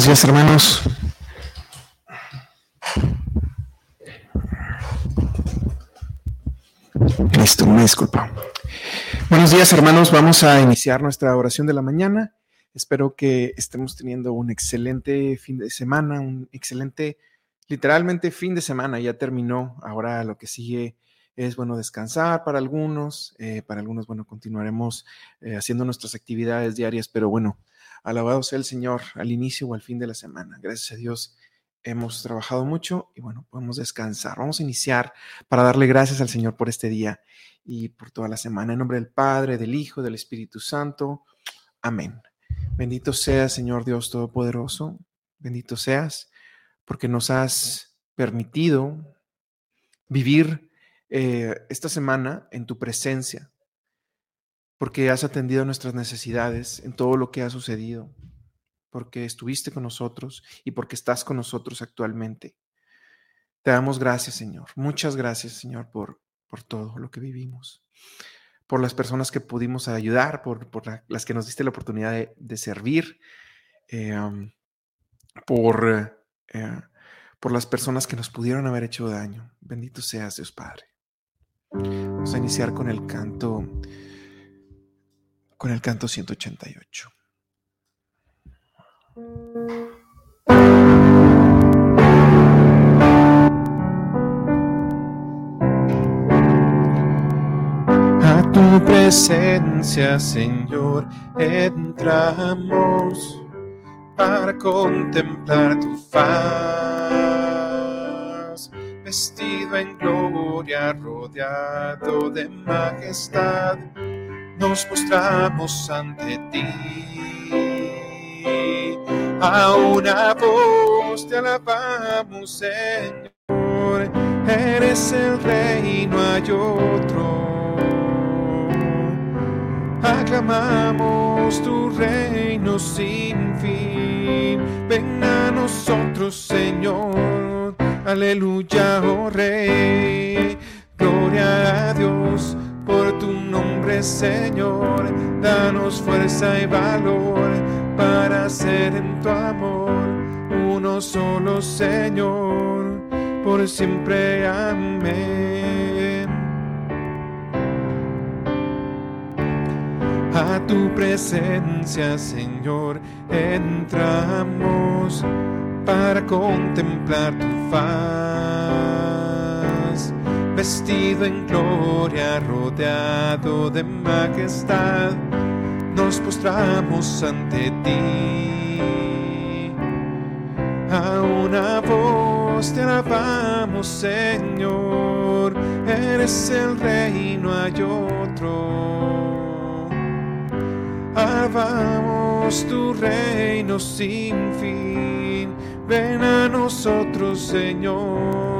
Buenos días, hermanos. Listo, una disculpa. Buenos días, hermanos. Vamos a iniciar nuestra oración de la mañana. Espero que estemos teniendo un excelente fin de semana, un excelente, literalmente fin de semana. Ya terminó. Ahora lo que sigue es, bueno, descansar para algunos. Eh, para algunos, bueno, continuaremos eh, haciendo nuestras actividades diarias, pero bueno, Alabado sea el Señor al inicio o al fin de la semana. Gracias a Dios hemos trabajado mucho y bueno, podemos descansar. Vamos a iniciar para darle gracias al Señor por este día y por toda la semana. En nombre del Padre, del Hijo, del Espíritu Santo. Amén. Bendito seas, Señor Dios Todopoderoso. Bendito seas porque nos has permitido vivir eh, esta semana en tu presencia porque has atendido nuestras necesidades en todo lo que ha sucedido, porque estuviste con nosotros y porque estás con nosotros actualmente. Te damos gracias, Señor. Muchas gracias, Señor, por, por todo lo que vivimos, por las personas que pudimos ayudar, por, por las que nos diste la oportunidad de, servir, eh, por, eh, por las personas que nos pudieron haber hecho daño. Bendito seas, Dios Padre. Vamos a iniciar con el canto con el canto 188. A tu presencia, Señor, entramos para contemplar tu faz, vestido en gloria, rodeado de majestad nos postramos ante ti. A una voz te alabamos, Señor. Eres el rey, no hay otro. Aclamamos tu reino sin fin. Ven a nosotros, Señor. Aleluya, oh Rey. Gloria a Dios por tu Señor. Danos fuerza y valor para ser en tu amor uno solo, Señor, por siempre. Amén. A tu presencia, Señor, entramos para contemplar tu faz vestido en gloria, rodeado de majestad, nos postramos ante ti. A una voz te alabamos, Señor, eres el rey, no hay otro. Alabamos tu reino sin fin, ven a nosotros, Señor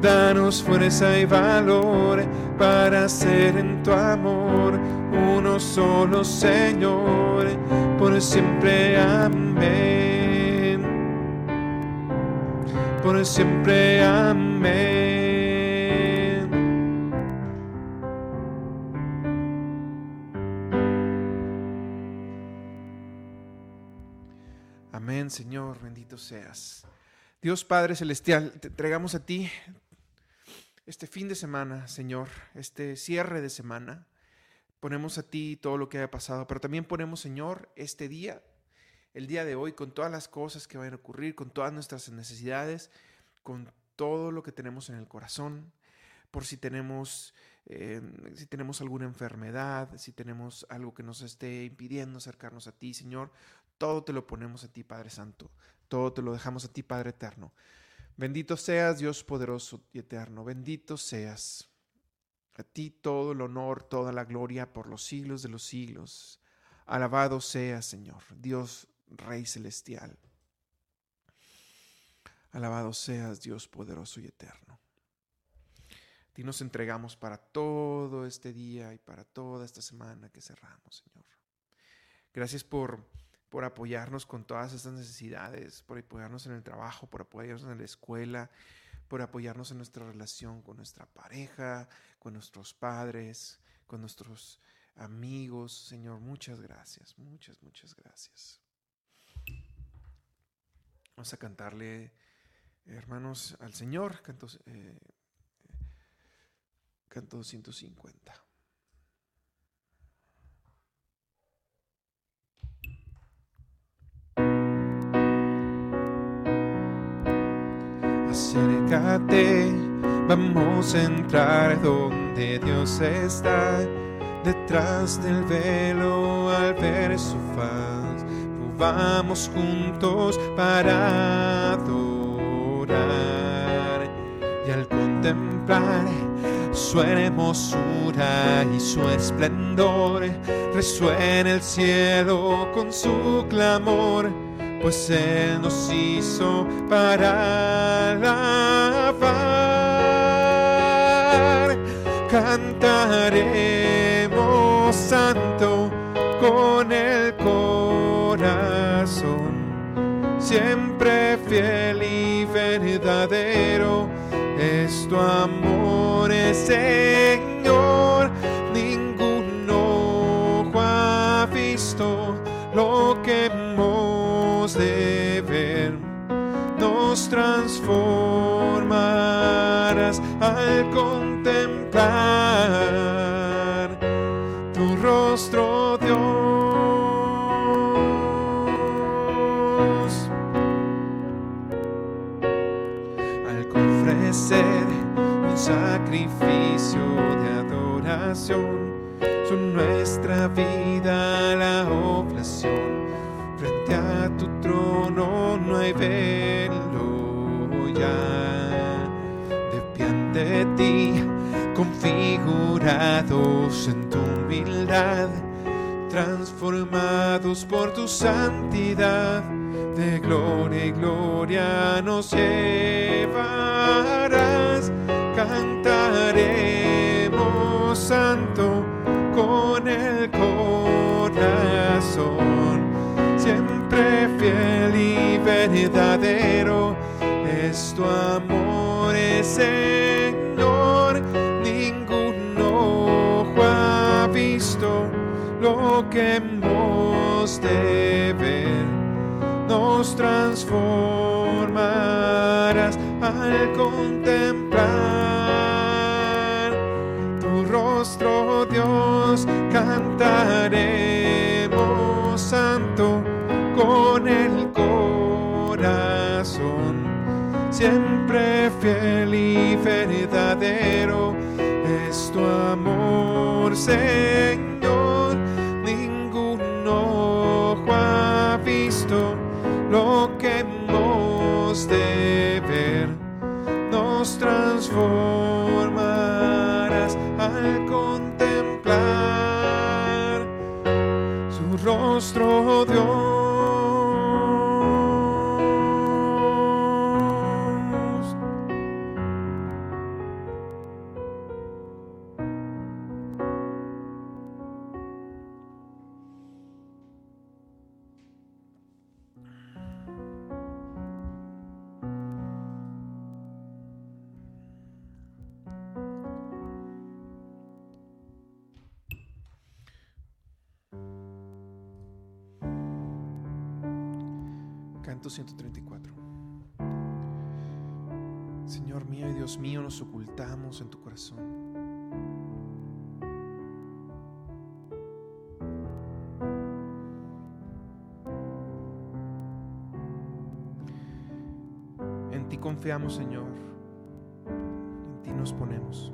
Danos fuerza y valor para ser en tu amor uno solo, Señor, por siempre. Amén. Por siempre. Amén. Amén, Señor, bendito seas. Dios Padre Celestial, te entregamos a ti este fin de semana, Señor, este cierre de semana. Ponemos a ti todo lo que haya pasado, pero también ponemos, Señor, este día, el día de hoy, con todas las cosas que vayan a ocurrir, con todas nuestras necesidades, con todo lo que tenemos en el corazón, por si tenemos, eh, si tenemos alguna enfermedad, si tenemos algo que nos esté impidiendo acercarnos a ti, Señor, todo te lo ponemos a ti, Padre Santo, todo te lo dejamos a ti, Padre Eterno. Bendito seas, Dios poderoso y eterno, bendito seas. A ti todo el honor, toda la gloria por los siglos de los siglos. Alabado sea, Señor, Dios Rey Celestial. Alabado seas, Dios poderoso y eterno. A ti nos entregamos para todo este día y para toda esta semana que cerramos, Señor. Gracias por, por apoyarnos con todas estas necesidades, por apoyarnos en el trabajo, por apoyarnos en la escuela, por apoyarnos en nuestra relación con nuestra pareja, con nuestros padres, con nuestros amigos. Señor, muchas gracias, muchas, muchas gracias. Vamos a cantarle, hermanos, al Señor, canto, eh, canto 150. Vamos a entrar donde Dios está, detrás del velo al ver su faz. Vamos juntos para adorar y al contemplar su hermosura y su esplendor, resuena el cielo con su clamor pues Él nos hizo para alabar. Cantaremos santo con el corazón, siempre fiel y verdadero es tu amor, Señor. En tu humildad, transformados por tu santidad, de gloria y gloria nos llevarás. Cantaremos santo con el corazón siempre fiel y verdadero es tu amor, Señor. Que hemos de ver. Nos transformarás al contemplar tu rostro, Dios, cantaremos santo con el corazón, siempre fiel y verdadero es tu amor, Señor. De ver, nos transformarás al contemplar su rostro, Dios. Señor mío y Dios mío, nos ocultamos en tu corazón. En ti confiamos, Señor. En ti nos ponemos.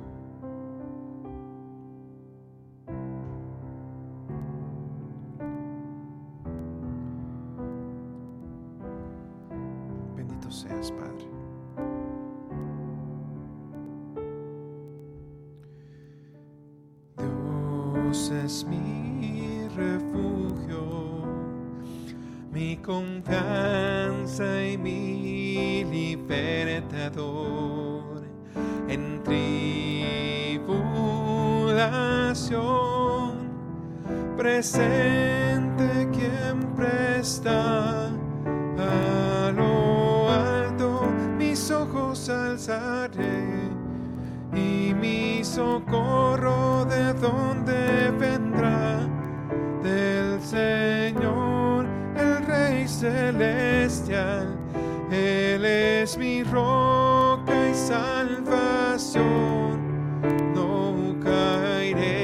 Y mi socorro de donde vendrá del Señor el Rey celestial él es mi roca y salvación no caeré.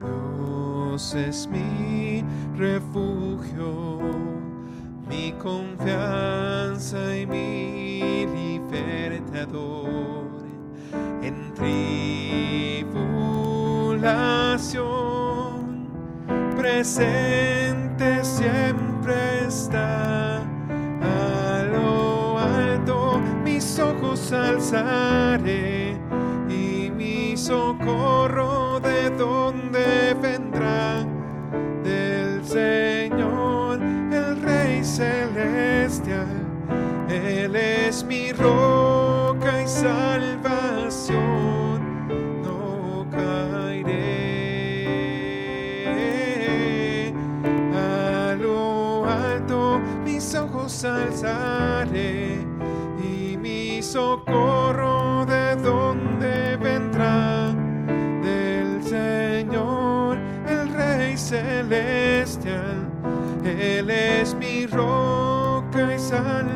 Dios es mi mi confianza y mi libertador. En tribulación presente siempre está. A lo alto mis ojos alzaré y mi socorro de donde vendrá Es mi roca y salvación, no caeré. A lo alto mis ojos alzaré y mi socorro de donde vendrá del Señor, el Rey celestial. Él es mi roca y salvación,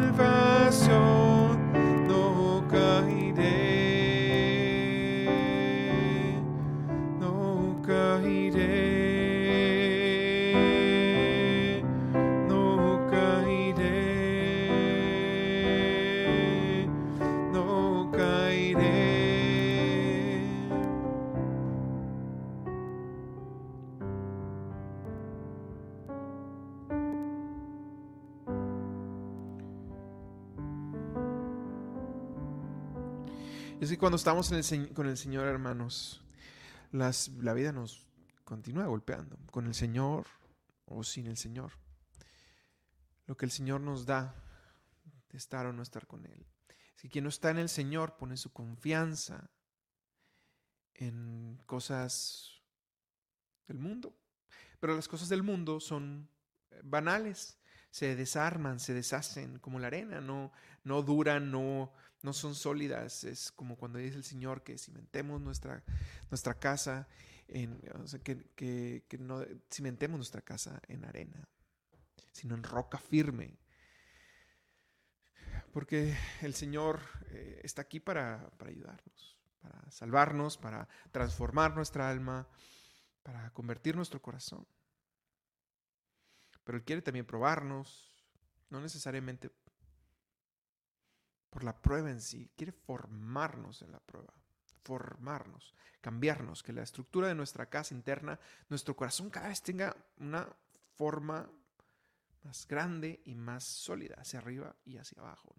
Es que cuando estamos con el Señor, hermanos, la vida nos continúa golpeando. Con el Señor o sin el Señor. Lo que el Señor nos da de estar o no estar con Él. Es que quien no está en el Señor pone su confianza en cosas del mundo. Pero las cosas del mundo son eh, banales. Se desarman, se deshacen como la arena. No, no duran, no, no son sólidas. Es como cuando dice el Señor que cimentemos nuestra, nuestra casa, en, que, que- que no cimentemos nuestra casa en arena, sino en roca firme. Porque el Señor eh, está aquí para, para ayudarnos, para salvarnos, para transformar nuestra alma, para convertir nuestro corazón. Pero Él quiere también probarnos, no necesariamente por la prueba en sí, quiere formarnos en la prueba, formarnos, cambiarnos, que la estructura de nuestra casa interna, nuestro corazón cada vez tenga una forma más grande y más sólida hacia arriba y hacia abajo.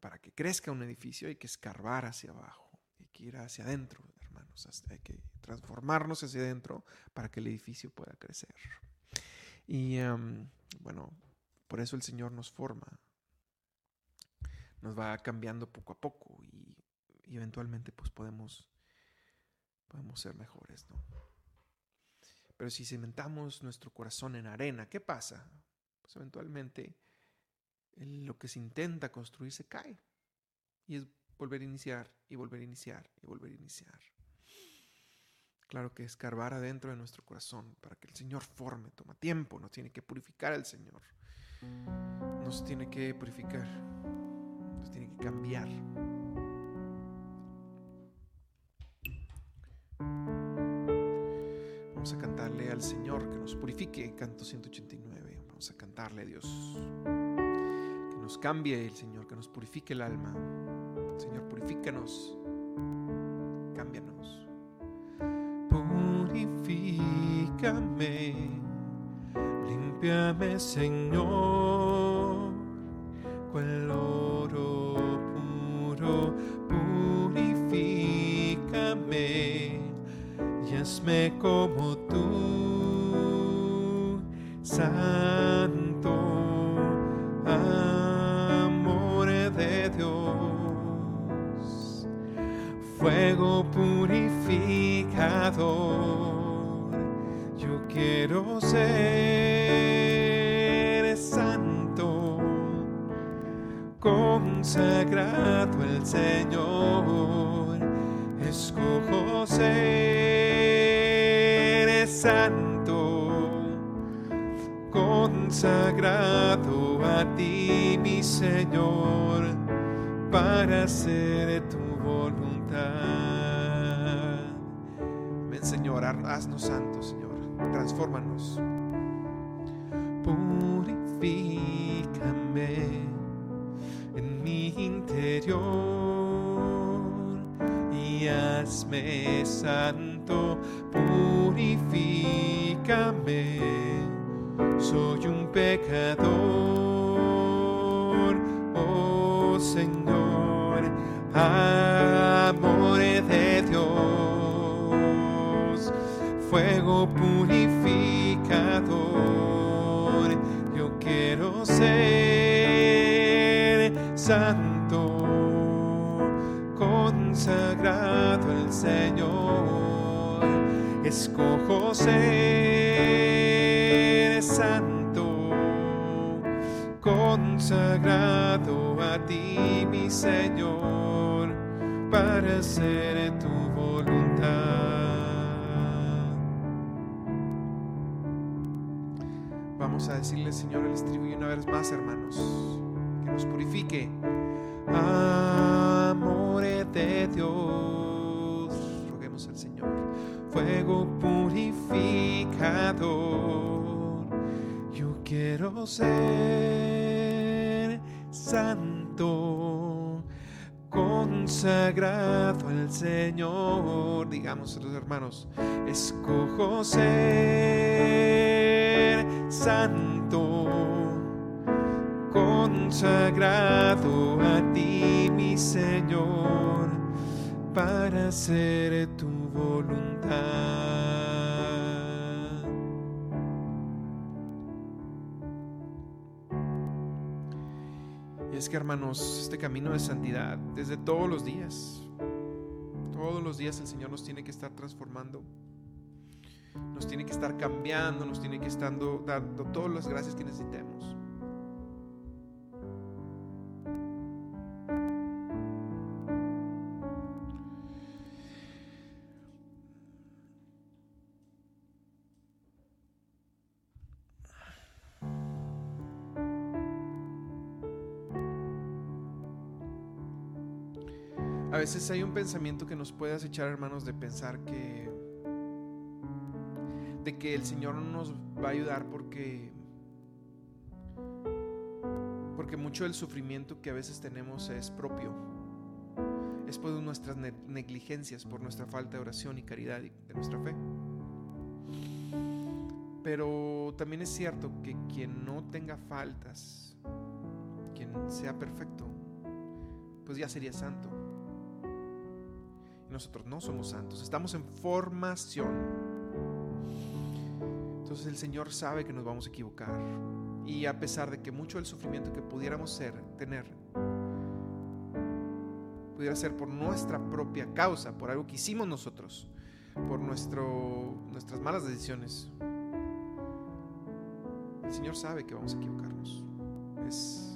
Para que crezca un edificio hay que escarbar hacia abajo, hay que ir hacia adentro, hermanos, hay que transformarnos hacia adentro para que el edificio pueda crecer. Y em, bueno, por eso el Señor nos forma, nos va cambiando poco a poco y, eventualmente pues podemos, podemos ser mejores, ¿no? Pero si cimentamos nuestro corazón en arena, ¿qué pasa? Pues eventualmente lo que se intenta construir se cae. Y es volver a iniciar y volver a iniciar y volver a iniciar. Claro que escarbar adentro de nuestro corazón para que el Señor forme toma tiempo, nos tiene que purificar el Señor. Nos tiene que purificar, cambiar. Vamos a cantarle al Señor que nos purifique, canto 189. Vamos a cantarle a Dios que nos cambie el Señor, que nos purifique el alma. Señor, purifícanos, cámbianos. Purifícame, límpiame, Señor, cual como tú, santo amor de Dios, fuego purificador. Yo quiero ser santo, consagrado el Señor. Escojo ser santo, consagrado a ti, mi Señor, para hacer tu voluntad. Ven, Señor, haznos santos, Señor. Transfórmanos. Purifícame en mi interior y hazme santo. Soy un pecador. Oh Señor, amor de Dios, fuego purificador. Yo quiero ser santo, consagrado al Señor. Escojo ser santo, consagrado a ti, mi Señor, para hacer tu voluntad. Vamos a decirle, Señor, el estribillo una vez más, hermanos, que nos purifique. Fuego purificador. Yo quiero ser santo, consagrado al Señor. Digamos, los hermanos, escojo ser santo, consagrado a ti, mi Señor, para hacer tu voluntad. Y es que, hermanos, este camino de santidad, desde todos los días, todos los días el Señor nos tiene que estar transformando, nos tiene que estar cambiando, nos tiene que estar dando todas las gracias que necesitemos. A veces hay un pensamiento que nos puede acechar, hermanos, de pensar que de que el Señor no nos va a ayudar porque porque mucho del sufrimiento que a veces tenemos es propio. Es por nuestras ne- negligencias, por nuestra falta de oración y caridad de nuestra fe. Pero también es cierto que quien no tenga faltas, quien sea perfecto, pues ya sería santo. Nosotros no somos santos, estamos en formación. Entonces el Señor sabe que nos vamos a equivocar. Y a pesar de que mucho del sufrimiento que pudiéramos ser, tener, pudiera ser por nuestra propia causa, por algo que hicimos nosotros, por nuestro, nuestras malas decisiones, el Señor sabe que vamos a equivocarnos. Es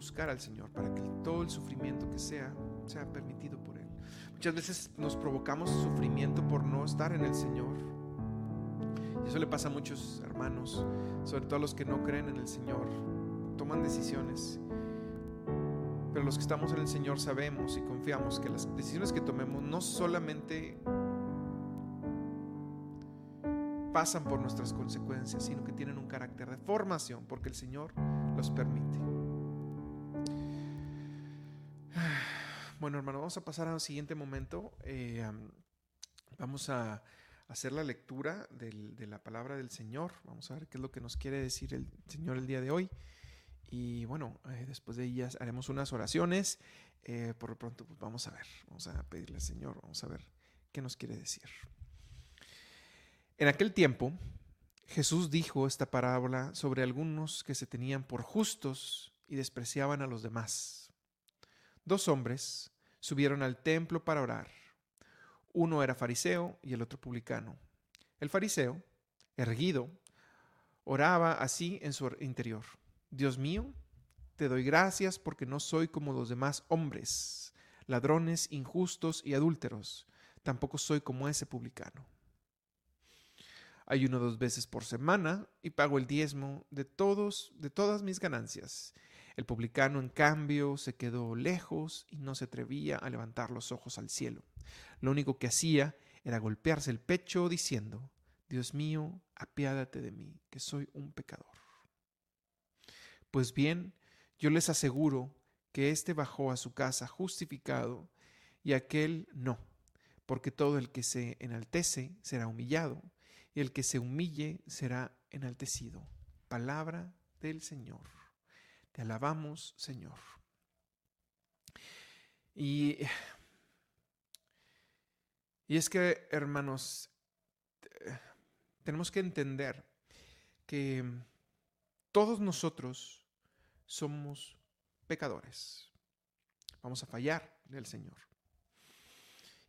buscar al Señor para que todo el sufrimiento que sea sea permitido por Él. Muchas veces nos provocamos sufrimiento por no estar en el Señor. Y eso le pasa a muchos hermanos, sobre todo a los que no creen en el Señor. Toman decisiones. Pero los que estamos en el Señor sabemos y confiamos que las decisiones que tomemos no solamente pasan por nuestras consecuencias, sino que tienen un carácter de formación, porque el Señor los permite. Bueno, hermano, vamos a pasar al siguiente momento. Eh, um, vamos a, hacer la lectura de la palabra del Señor. Vamos a ver qué es lo que nos quiere decir el Señor el día de hoy. Y bueno, eh, después de ellas haremos unas oraciones. Eh, por lo pronto, pues vamos a ver, vamos a pedirle al Señor, vamos a ver qué nos quiere decir. En aquel tiempo, Jesús dijo esta parábola sobre algunos que se tenían por justos y despreciaban a los demás. Dos hombres subieron al templo para orar. Uno era fariseo y el otro publicano. El fariseo, erguido, oraba así en su interior. Dios mío, te doy gracias porque no soy como los demás hombres, ladrones, injustos y adúlteros. Tampoco soy como ese publicano. Ayuno dos veces por semana y pago el diezmo de todos, de todas mis ganancias. El publicano, en cambio, se quedó lejos y no se atrevía a levantar los ojos al cielo. Lo único que hacía era golpearse el pecho diciendo, Dios mío, apiádate de mí, que soy un pecador. Pues bien, yo les aseguro que éste bajó a su casa justificado y aquel no, porque todo el que se enaltece será humillado, y el que se humille será enaltecido. Palabra del Señor. Te alabamos, Señor. Y, y es que, hermanos, tenemos que entender que todos nosotros somos pecadores. Vamos a fallar del Señor.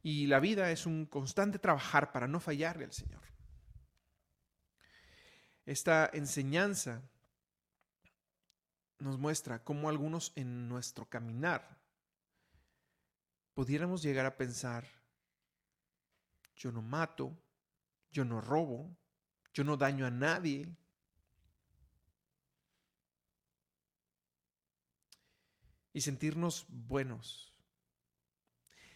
Y la vida es un constante trabajar para no fallarle al Señor. Esta enseñanza nos muestra cómo algunos en nuestro caminar pudiéramos llegar a pensar, yo no mato, yo no robo, yo no daño a nadie, y sentirnos buenos.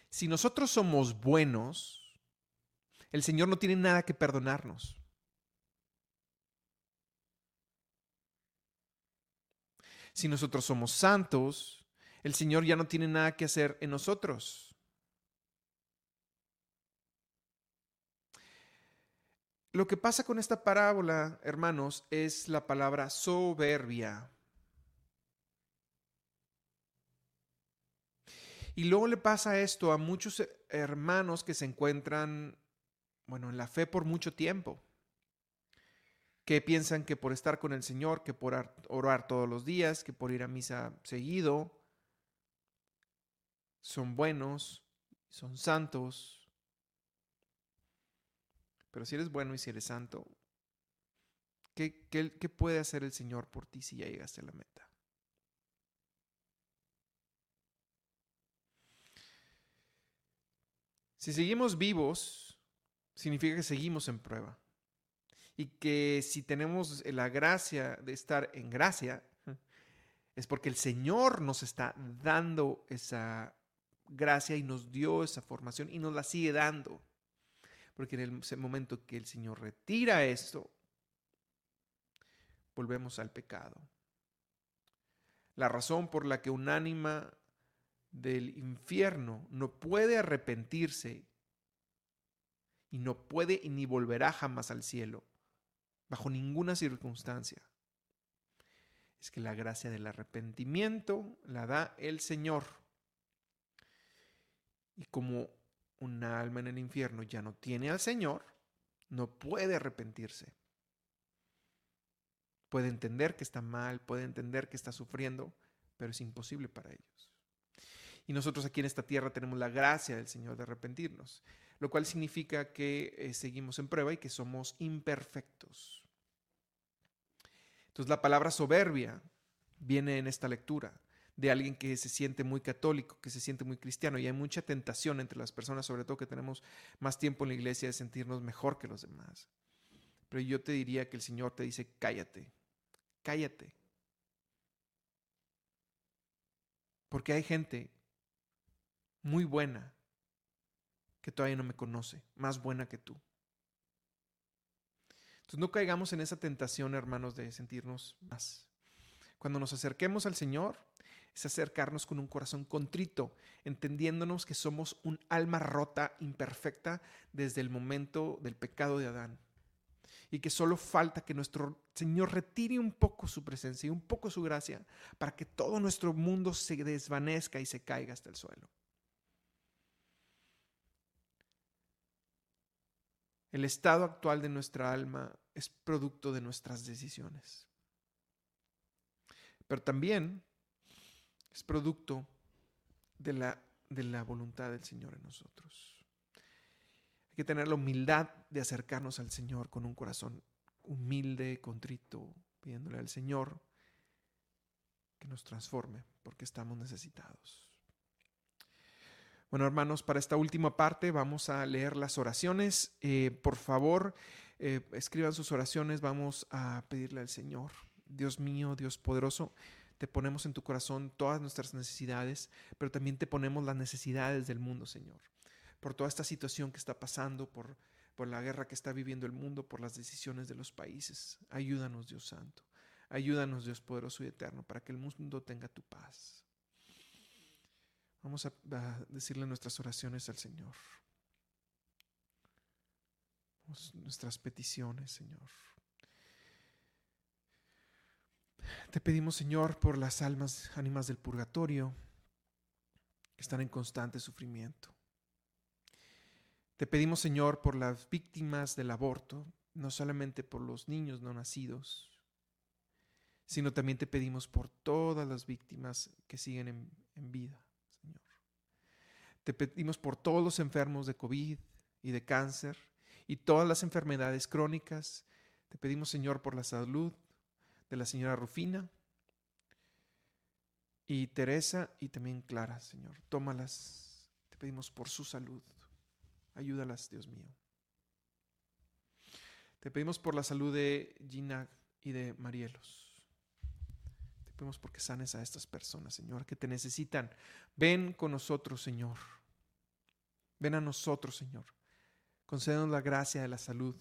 Si nosotros somos buenos, el Señor no tiene nada que perdonarnos. Si nosotros somos santos, el Señor ya no tiene nada que hacer en nosotros. Lo que pasa con esta parábola, hermanos, es la palabra soberbia. Y luego le pasa esto a muchos hermanos que se encuentran, bueno, en la fe por mucho tiempo, que piensan que por estar con el Señor, que por orar todos los días, que por ir a misa seguido, son buenos, son santos. Pero si eres bueno y si eres santo, ¿qué, qué, qué puede hacer el Señor por ti si ya llegaste a la meta? Si seguimos vivos, significa que seguimos en prueba. Y que si tenemos la gracia de estar en gracia, es porque el Señor nos está dando esa gracia y nos dio esa formación y nos la sigue dando. Porque en el momento que el Señor retira esto, volvemos al pecado. La razón por la que un ánima del infierno no puede arrepentirse y no puede ni volverá jamás al cielo, bajo ninguna circunstancia. Es que la gracia del arrepentimiento la da el Señor. Y como un alma en el infierno ya no tiene al Señor, no puede arrepentirse. Puede entender que está mal, puede entender que está sufriendo, pero es imposible para ellos. Y nosotros aquí en esta tierra tenemos la gracia del Señor de arrepentirnos, lo cual significa que eh, seguimos en prueba y que somos imperfectos. Entonces la palabra soberbia viene en esta lectura de alguien que se siente muy católico, que se siente muy cristiano, y hay mucha tentación entre las personas, sobre todo que tenemos más tiempo en la iglesia, de sentirnos mejor que los demás. Pero yo te diría que el Señor te dice, cállate, cállate. Porque hay gente muy buena que todavía no me conoce, más buena que tú. Entonces no caigamos en esa tentación, hermanos, de sentirnos más. Cuando nos acerquemos al Señor, es acercarnos con un corazón contrito, entendiéndonos que somos un alma rota, imperfecta, desde el momento del pecado de Adán. Y que solo falta que nuestro Señor retire un poco su presencia y un poco su gracia para que todo nuestro mundo se desvanezca y se caiga hasta el suelo. El estado actual de nuestra alma es producto de nuestras decisiones. Pero también es producto de la, de la voluntad del Señor en nosotros. Hay que tener la humildad de acercarnos al Señor con un corazón humilde, contrito, pidiéndole al Señor que nos transforme porque estamos necesitados. Bueno, hermanos, para esta última parte vamos a leer las oraciones. Eh, por favor, eh, escriban sus oraciones. Vamos a pedirle al Señor. Dios mío, Dios poderoso, te ponemos en tu corazón todas nuestras necesidades, pero también te ponemos las necesidades del mundo, Señor. Por toda esta situación que está pasando, por, por la guerra que está viviendo el mundo, por las decisiones de los países. Ayúdanos, Dios Santo. Ayúdanos, Dios poderoso y eterno, para que el mundo tenga tu paz. Vamos a, decirle nuestras oraciones al Señor. Nuestras peticiones, Señor. Te pedimos, Señor, por las almas, ánimas del purgatorio que están en constante sufrimiento. Te pedimos, Señor, por las víctimas del aborto, no solamente por los niños no nacidos, sino también te pedimos por todas las víctimas que siguen en, vida. Te pedimos por todos los enfermos de COVID y de cáncer y todas las enfermedades crónicas. Te pedimos, Señor, por la salud de la señora Rufina y Teresa y también Clara, Señor. Tómalas. Te pedimos por su salud. Ayúdalas, Dios mío. Te pedimos por la salud de Gina y de Marielos. Te pedimos porque sanes a estas personas, Señor, que te necesitan. Ven con nosotros, Señor. Ven a nosotros, Señor. Concédenos la gracia de la salud,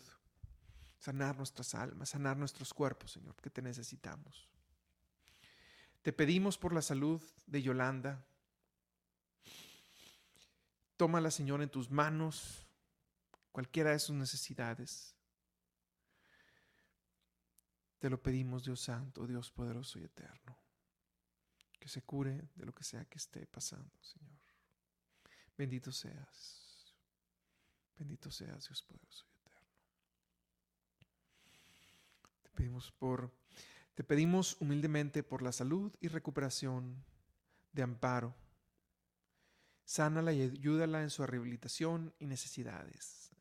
sanar nuestras almas, sanar nuestros cuerpos, Señor, que te necesitamos. Te pedimos por la salud de Yolanda. Tómala, Señor, en tus manos, cualquiera de sus necesidades. Te lo pedimos, Dios Santo, Dios poderoso y eterno, que se cure de lo que sea que esté pasando, Señor. Bendito seas. Bendito seas, Dios poderoso y eterno. Te pedimos por te pedimos humildemente por la salud y recuperación de Amparo. Sánala y ayúdala en su rehabilitación y necesidades.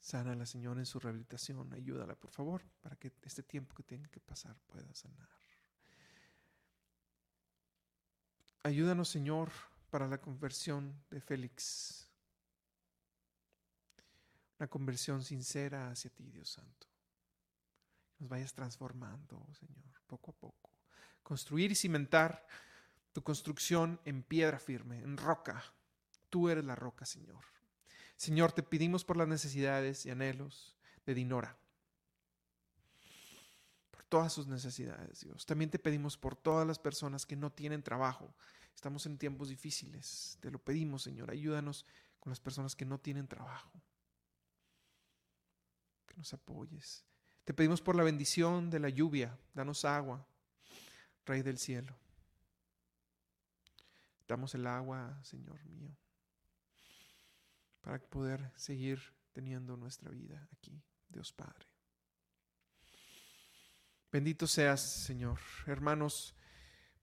Sánala, Señor, en su rehabilitación. Ayúdala, por favor, para que este tiempo que tenga que pasar pueda sanar. Ayúdanos, Señor, para la conversión de Félix. Una conversión sincera hacia ti, Dios Santo. Nos vayas transformando, Señor, poco a poco. Construir y cimentar tu construcción en piedra firme, en roca. Tú eres la roca, Señor. Señor, te pedimos por las necesidades y anhelos de Dinora. Por todas sus necesidades, Dios. También te pedimos por todas las personas que no tienen trabajo, Estamos en tiempos difíciles. Te lo pedimos, Señor. Ayúdanos con las personas que no tienen trabajo. Que nos apoyes. Te pedimos por la bendición de la lluvia. Danos agua, Rey del cielo. Damos el agua, Señor mío, para poder seguir teniendo nuestra vida aquí, Dios Padre. Bendito seas, Señor. Hermanos,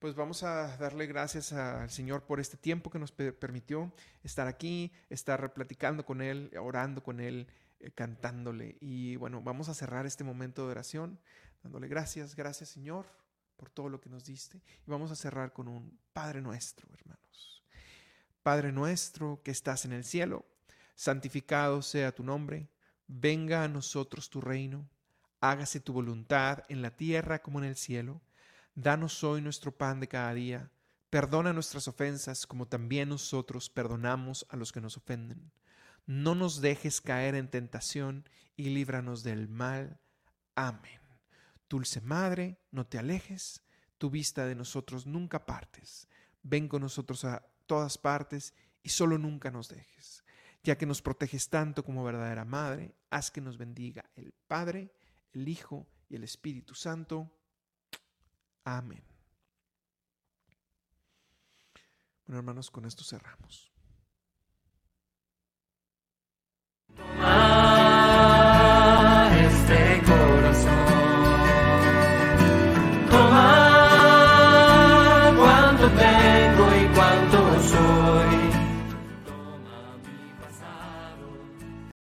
pues vamos a darle gracias al Señor por este tiempo que nos permitió estar aquí, estar platicando con Él, orando con Él, eh, cantándole. Y bueno, vamos a cerrar este momento de oración dándole gracias, gracias Señor por todo lo que nos diste. Y vamos a cerrar con un Padre nuestro, hermanos. Padre nuestro que estás en el cielo, santificado sea tu nombre, venga a nosotros tu reino, hágase tu voluntad en la tierra como en el cielo. Danos hoy nuestro pan de cada día. Perdona nuestras ofensas como también nosotros perdonamos a los que nos ofenden. No nos dejes caer en tentación y líbranos del mal. Amén. Dulce Madre, no te alejes tu vista de nosotros nunca partes. Ven con nosotros a todas partes y solo nunca nos dejes. Ya que nos proteges tanto como verdadera Madre, haz que nos bendiga el Padre, el Hijo y el Espíritu Santo. Amén. Bueno, hermanos, con esto cerramos.